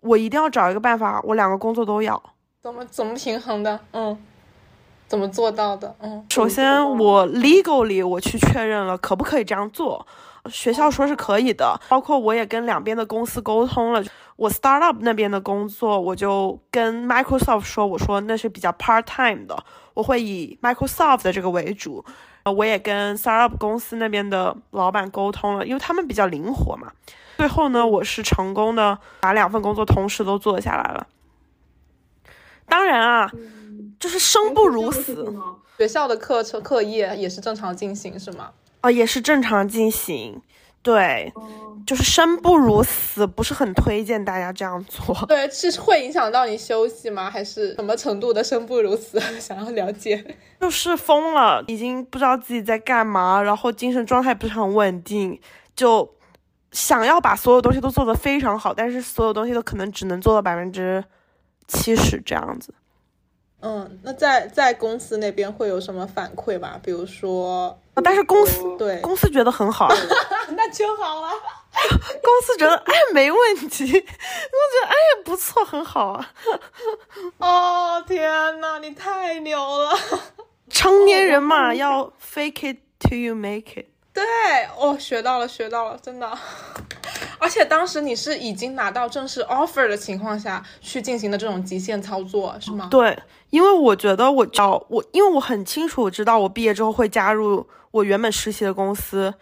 我一定要找一个办法，我两个工作都要。怎么怎么平衡的？嗯，怎么做到的？嗯，首先我 legally 我去确认了可不可以这样做，学校说是可以的，包括我也跟两边的公司沟通了。我 startup 那边的工作，我就跟 Microsoft 说，我说那是比较 part time 的，我会以 Microsoft 的这个为主。我也跟 startup 公司那边的老板沟通了，因为他们比较灵活嘛。最后呢，我是成功的把两份工作同时都做下来了。当然啊，就是生不如死。学校的课程课业也是正常进行是吗？啊，也是正常进行。对，就是生不如死，不是很推荐大家这样做。对，是会影响到你休息吗？还是什么程度的生不如死？想要了解。就是疯了，已经不知道自己在干嘛，然后精神状态不是很稳定。就想要把所有东西都做得非常好，但是所有东西都可能只能做到百分之七十这样子。嗯，那在在公司那边会有什么反馈吧？比如说，但是公司对公司觉得很好，那就好了。公司觉得哎没问题，我觉得哎不错，很好啊。哦天呐，你太牛了！成年人嘛，要 fake it till you make it。对，哦，学到了，学到了，真的。而且当时你是已经拿到正式 offer 的情况下去进行的这种极限操作，是吗？对，因为我觉得我找我，因为我很清楚知道我毕业之后会加入我原本实习的公司，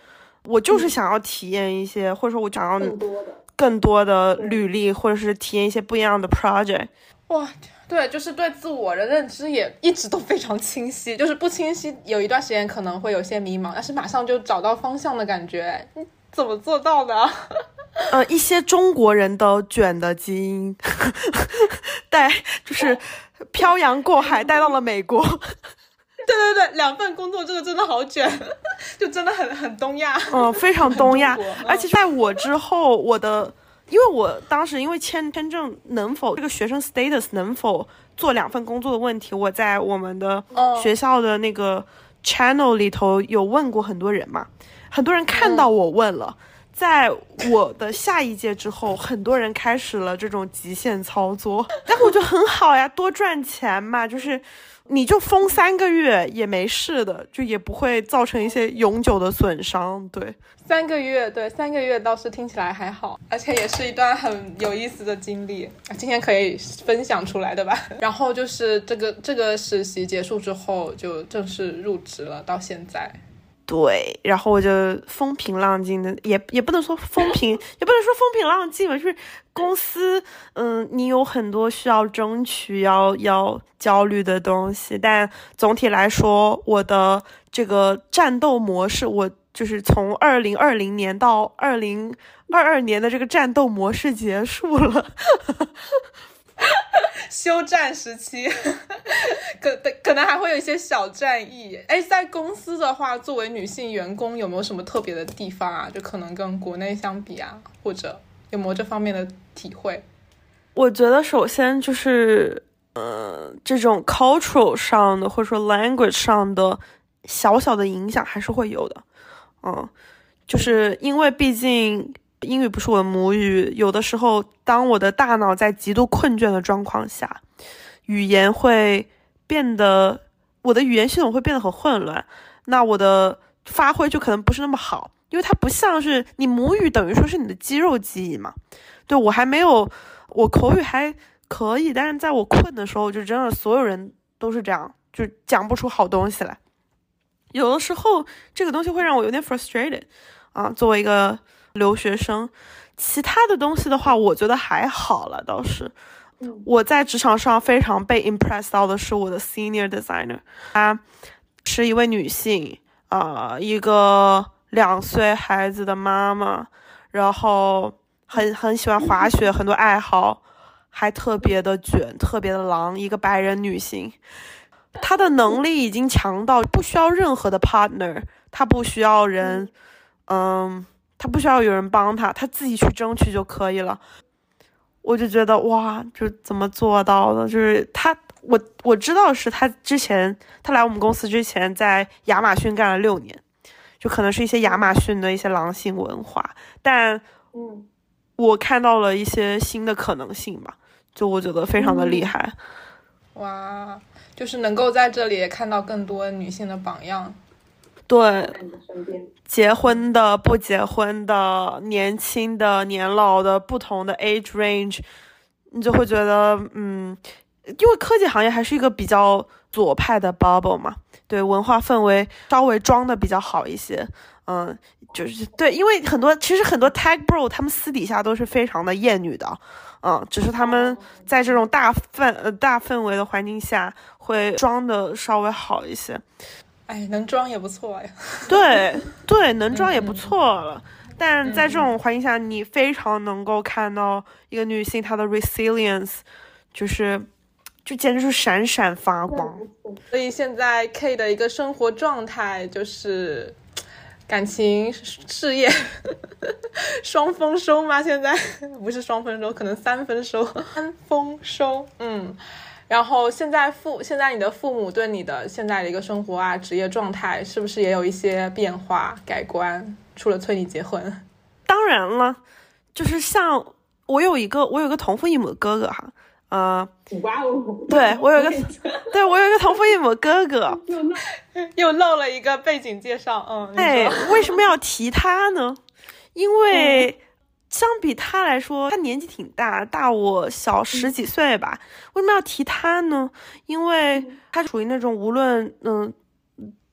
我就是想要体验一些，或者说我想要更多的。更多的履历，或者是体验一些不一样的 project。哇，对，就是对自我的认知也一直都非常清晰，就是不清晰有一段时间可能会有些迷茫，但是马上就找到方向的感觉，你怎么做到的？呃，一些中国人的卷的基因，带就是漂洋过海带到了美国。对对对，两份工作这个真的好卷，就真的很很东亚。嗯，非常东亚而且在我之后，我的，因为我当时因为签签证能否这个学生 status 能否做两份工作的问题，我在我们的哦学校的那个 channel 里头有问过很多人嘛，很多人看到我问了。在我的下一届之后，很多人开始了这种极限操作，但我觉得很好呀，多赚钱嘛，就是你就封三个月也没事的，就也不会造成一些永久的损伤。对，三个月，对，三个月倒是听起来还好，而且也是一段很有意思的经历，今天可以分享出来的吧。然后就是这个这个实习结束之后，就正式入职了，到现在。对，然后我就风平浪静的，也也不能说风平，也不能说风平浪静吧，就是公司，嗯，你有很多需要争取、要要焦虑的东西，但总体来说，我的这个战斗模式，我就是从二零二零年到二零二二年的这个战斗模式结束了。休战时期，可可能还会有一些小战役。哎，在公司的话，作为女性员工，有没有什么特别的地方啊？就可能跟国内相比啊，或者有没有这方面的体会？我觉得首先就是，呃，这种 cultural 上的或者说 language 上的小小的影响还是会有的，嗯，就是因为毕竟英语不是我的母语，有的时候当我的大脑在极度困倦的状况下，语言会变得，我的语言系统会变得很混乱，那我的发挥就可能不是那么好，因为它不像是你母语等于说是你的肌肉记忆嘛，对我还没有。我口语还可以，但是在我困的时候，就真的所有人都是这样，就讲不出好东西来。有的时候，这个东西会让我有点 frustrated 啊。作为一个留学生，其他的东西的话，我觉得还好了，倒是。嗯我在职场上非常被 impress 到的是我的 senior designer，她是一位女性，啊，一个两岁孩子的妈妈，然后很很喜欢滑雪，很多爱好，还特别的卷，特别的狼，一个白人女性。她的能力已经强到不需要任何的 partner，她不需要人，嗯，她不需要有人帮他，他自己去争取就可以了。我就觉得哇，就怎么做到的？就是他，我我知道是他之前，他来我们公司之前在亚马逊干了六年，就可能是一些亚马逊的一些狼性文化，但嗯，我看到了一些新的可能性吧，就我觉得非常的厉害。哇，就是能够在这里看到更多女性的榜样。对，结婚的、不结婚的、年轻的、年老的，不同的 age range，你就会觉得，嗯，因为科技行业还是一个比较左派的 bubble 嘛，对，文化氛围稍微装的比较好一些，嗯，就是对，因为很多其实很多 tech bro 他们私底下都是非常的厌女的，嗯，只是他们在这种大氛呃大氛围的环境下会装的稍微好一些。哎，能装也不错呀。对对，能装也不错了。但在这种环境下，你非常能够看到一个女性她的 resilience，就是就简直是闪闪发光。所以现在 K 的一个生活状态就是，感情、事业双丰收吗？现在 不是双丰收，可能三丰收，三丰收。嗯，然后现在父现在你的父母对你的现在的一个生活啊、职业状态，是不是也有一些变化改观？除了催你结婚，当然了，就是像我有一个我有一个同父异母的哥哥哈，呃，哇哦！对我有一个，对我有一个同父异母哥哥，又漏了一个背景介绍。嗯，你哎，为什么要提他呢？因为相比他来说，他年纪挺大，大我小十几岁吧。为什么要提他呢？因为他属于那种无论嗯。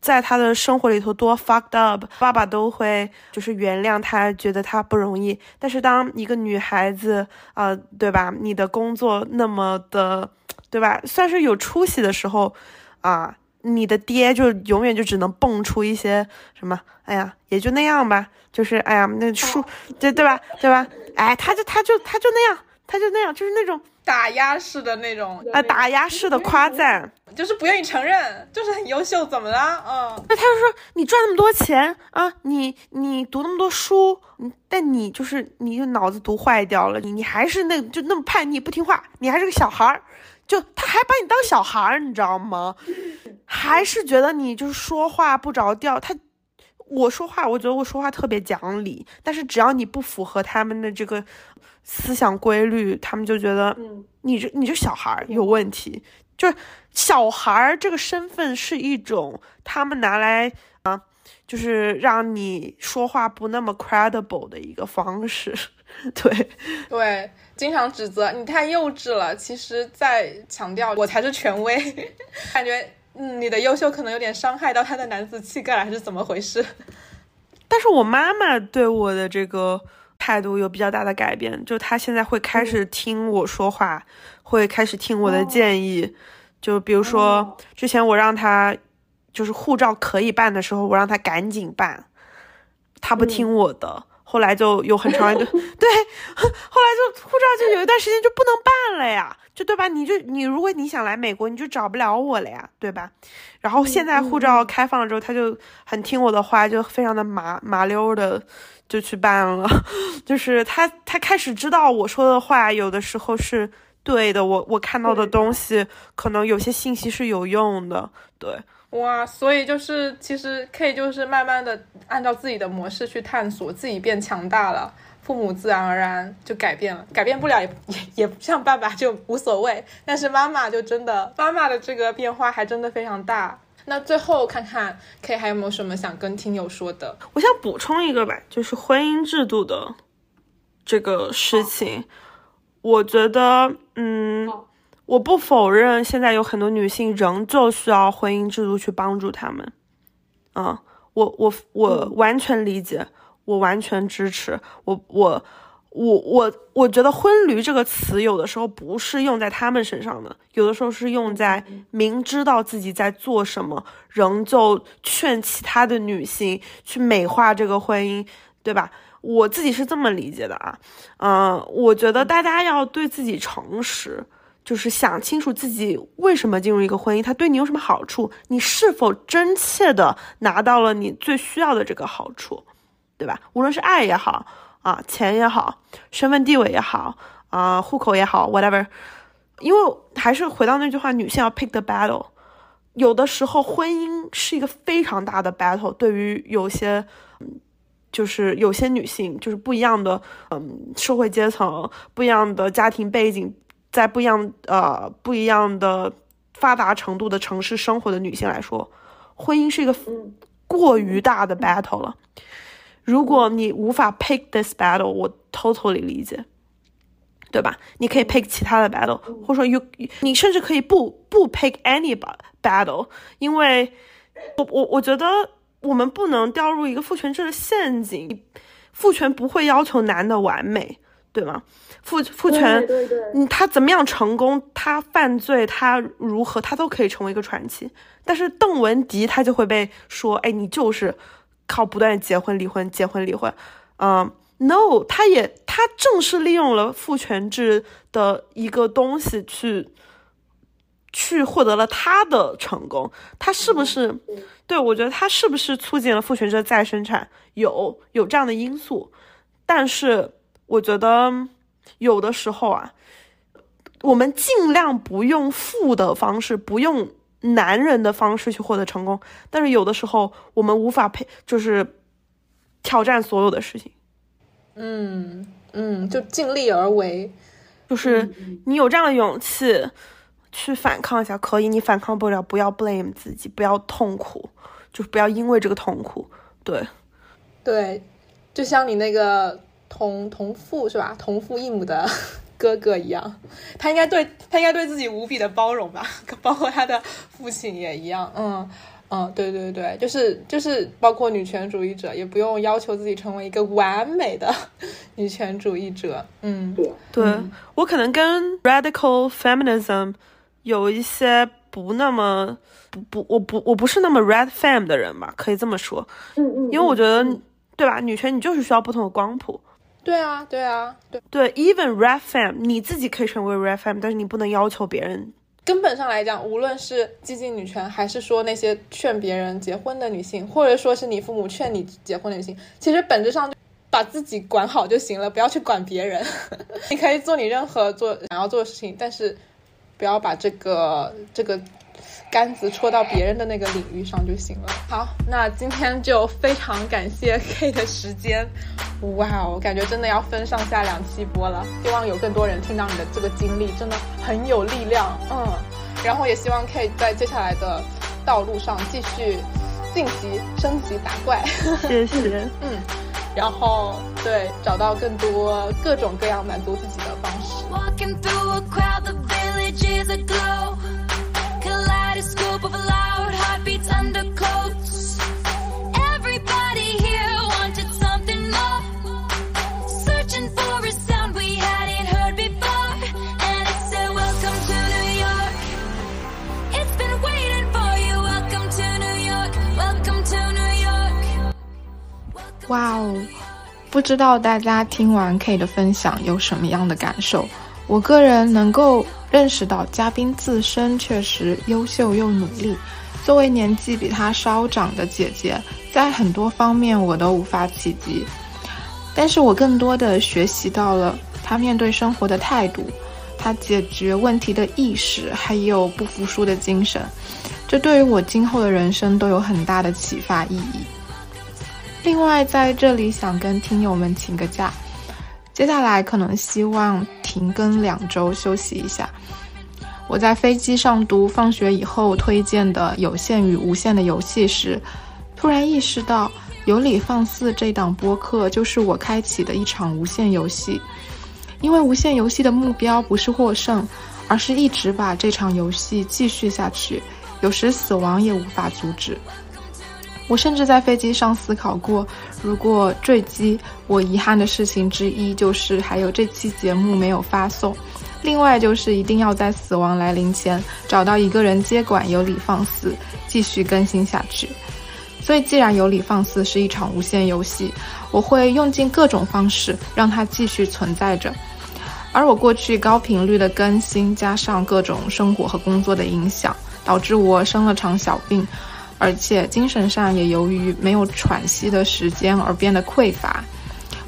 在他的生活里头多 fucked up，爸爸都会就是原谅他，觉得他不容易。但是当一个女孩子，呃，对吧？你的工作那么的，对吧？算是有出息的时候，啊，你的爹就永远就只能蹦出一些什么，哎呀，也就那样吧，就是哎呀，那书，对对吧？对吧？哎，他就他就他就那样，他就那样，就是那种打压式的那种，啊打压式的夸赞。就是不愿意承认，就是很优秀，怎么了？嗯，那他就说你赚那么多钱啊，你你读那么多书，嗯但你就是你就脑子读坏掉了，你你还是那就那么叛逆不听话，你还是个小孩儿，就他还把你当小孩儿，你知道吗？还是觉得你就是说话不着调，他。我说话，我觉得我说话特别讲理，但是只要你不符合他们的这个思想规律，他们就觉得嗯，你这你这小孩儿有问题。就是小孩儿这个身份是一种他们拿来啊，就是让你说话不那么 credible 的一个方式。对，对，经常指责你太幼稚了。其实，在强调我才是权威，感觉嗯，你的优秀可能有点伤害到他的男子气概了，还是怎么回事？但是我妈妈对我的这个态度有比较大的改变，就她现在会开始听我说话，会开始听我的建议。就比如说哦之前我让她就是护照可以办的时候，我让他赶紧办，他不听我的。后来就有很长一段，对，后来就护照就有一段时间就不能办了呀，就对吧？你就你如果你想来美国，你就找不了我了呀，对吧？然后现在护照开放了之后，他就很听我的话，就非常的麻麻溜的就去办了，就是他他开始知道我说的话有的时候是对的，我我看到的东西可能有些信息是有用的，对。哇，所以就是其实可以就是慢慢的按照自己的模式去探索，自己变强大了，父母自然而然就改变了，改变不了也也 也不像爸爸就无所谓，但是妈妈就真的妈妈的这个变化还真的非常大。那最后看看 K 还有没有什么想跟听友说的？我想补充一个吧，就是婚姻制度的这个事情，我觉得，嗯好，我不否认现在有很多女性仍旧需要婚姻制度去帮助她们，啊、我我我完全理解，我完全支持，我我。我我我觉得“婚驴”这个词有的时候不是用在他们身上的，有的时候是用在明知道自己在做什么，仍旧劝其他的女性去美化这个婚姻，对吧？我自己是这么理解的啊，嗯、我觉得大家要对自己诚实，就是想清楚自己为什么进入一个婚姻，它对你有什么好处，你是否真切的拿到了你最需要的这个好处，对吧？无论是爱也好啊，钱也好，身份地位也好啊，户口也好，whatever，因为还是回到那句话，女性要 pick the battle。有的时候，婚姻是一个非常大的 battle，对于有些，嗯就是有些女性，就是不一样的，嗯，社会阶层，不一样的家庭背景，在不一样呃不一样的发达程度的城市生活的女性来说，婚姻是一个嗯过于大的 battle 了。如果你无法 pick this battle，我 totally 理解，对吧？你可以 pick 其他的 battle，或者说 you 你甚至可以不不 pick any ba- battle，因为我我我觉得我们不能掉入一个父权制的陷阱，父权不会要求男的完美，对吗？父父权对对对，嗯，他怎么样成功，他犯罪，他如何，他都可以成为一个传奇。但是邓文迪他就会被说，哎，你就是靠不断地结婚离婚，结婚离婚。嗯，no，他也他正是利用了父权制的一个东西去去获得了他的成功，他是不是？对我觉得他是不是促进了父权制的再生产？有有这样的因素，但是我觉得有的时候啊，我们尽量不用负的方式，不用男人的方式去获得成功，但是有的时候我们无法配，就是挑战所有的事情。嗯嗯，就尽力而为，就是你有这样的勇气。去反抗一下可以，你反抗不了，不要 blame 自己，不要痛苦，就不要因为这个痛苦。对，对，就像你那个同同父是吧，同父异母的 哥哥一样，他应该对他应该对自己无比的包容吧，包括他的父亲也一样。嗯嗯，对对对，就是就是包括女权主义者，也不用要求自己成为一个完美的 女权主义者。嗯，对我可能跟 radical feminism。有一些不那么不不，我不我不是那么 red fam 的人吧，可以这么说。嗯嗯。因为我觉得，对吧？女权你就是需要不同的光谱。对啊，对啊，对对。Even red fam，你自己可以成为 red fam，但是你不能要求别人。根本上来讲，无论是激进女权，还是说那些劝别人结婚的女性，或者说是你父母劝你结婚的女性，其实本质上把自己管好就行了，不要去管别人。你可以做你任何做想要做的事情，但是。不要把这个这个杆子戳到别人的那个领域上就行了。好，那今天就非常感谢 K 的时间。哇哦，感觉真的要分上下两期播了。希望有更多人听到你的这个经历，真的很有力量。嗯，然后也希望 K 在接下来的道路上继续晋级、升级、打怪。谢谢。嗯，然后对，找到更多各种各样满足自己的方式。哇哦！不知道大家听完 K 的分享有什么样的感受？我个人能够 认识到，嘉宾自身确实优秀又努力。作为年纪比他稍长的姐姐，在很多方面我都无法企及。但是我更多的学习到了他面对生活的态度，他解决问题的意识，还有不服输的精神。这对于我今后的人生都有很大的启发意义。另外，在这里想跟听友们请个假。接下来可能希望停更两周休息一下。我在飞机上读放学以后推荐的《有限与无限的游戏》时，突然意识到《有理放肆》这档播客就是我开启的一场无限游戏。因为无限游戏的目标不是获胜，而是一直把这场游戏继续下去，有时死亡也无法阻止。我甚至在飞机上思考过，如果坠机，我遗憾的事情之一就是还有这期节目没有发送。另外就是一定要在死亡来临前找到一个人接管《有理放肆》，继续更新下去。所以，既然《有理放肆》是一场无限游戏，我会用尽各种方式让它继续存在着。而我过去高频率的更新，加上各种生活和工作的影响，导致我生了场小病。而且精神上也由于没有喘息的时间而变得匮乏，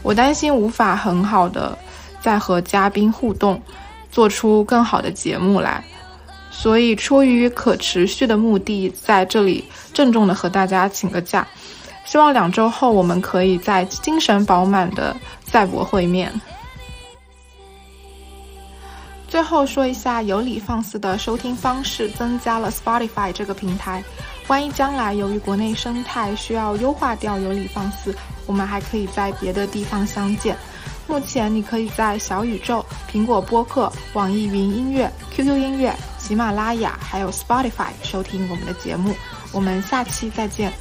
我担心无法很好的再和嘉宾互动，做出更好的节目来，所以出于可持续的目的，在这里郑重的和大家请个假，希望两周后我们可以在精神饱满的赛博会面。最后说一下有理放肆的收听方式，增加了 Spotify 这个平台。万一将来由于国内生态需要优化掉有理放肆，我们还可以在别的地方相见。目前你可以在小宇宙、苹果播客、网易云音乐、QQ 音乐、喜马拉雅还有 Spotify 收听我们的节目。我们下期再见。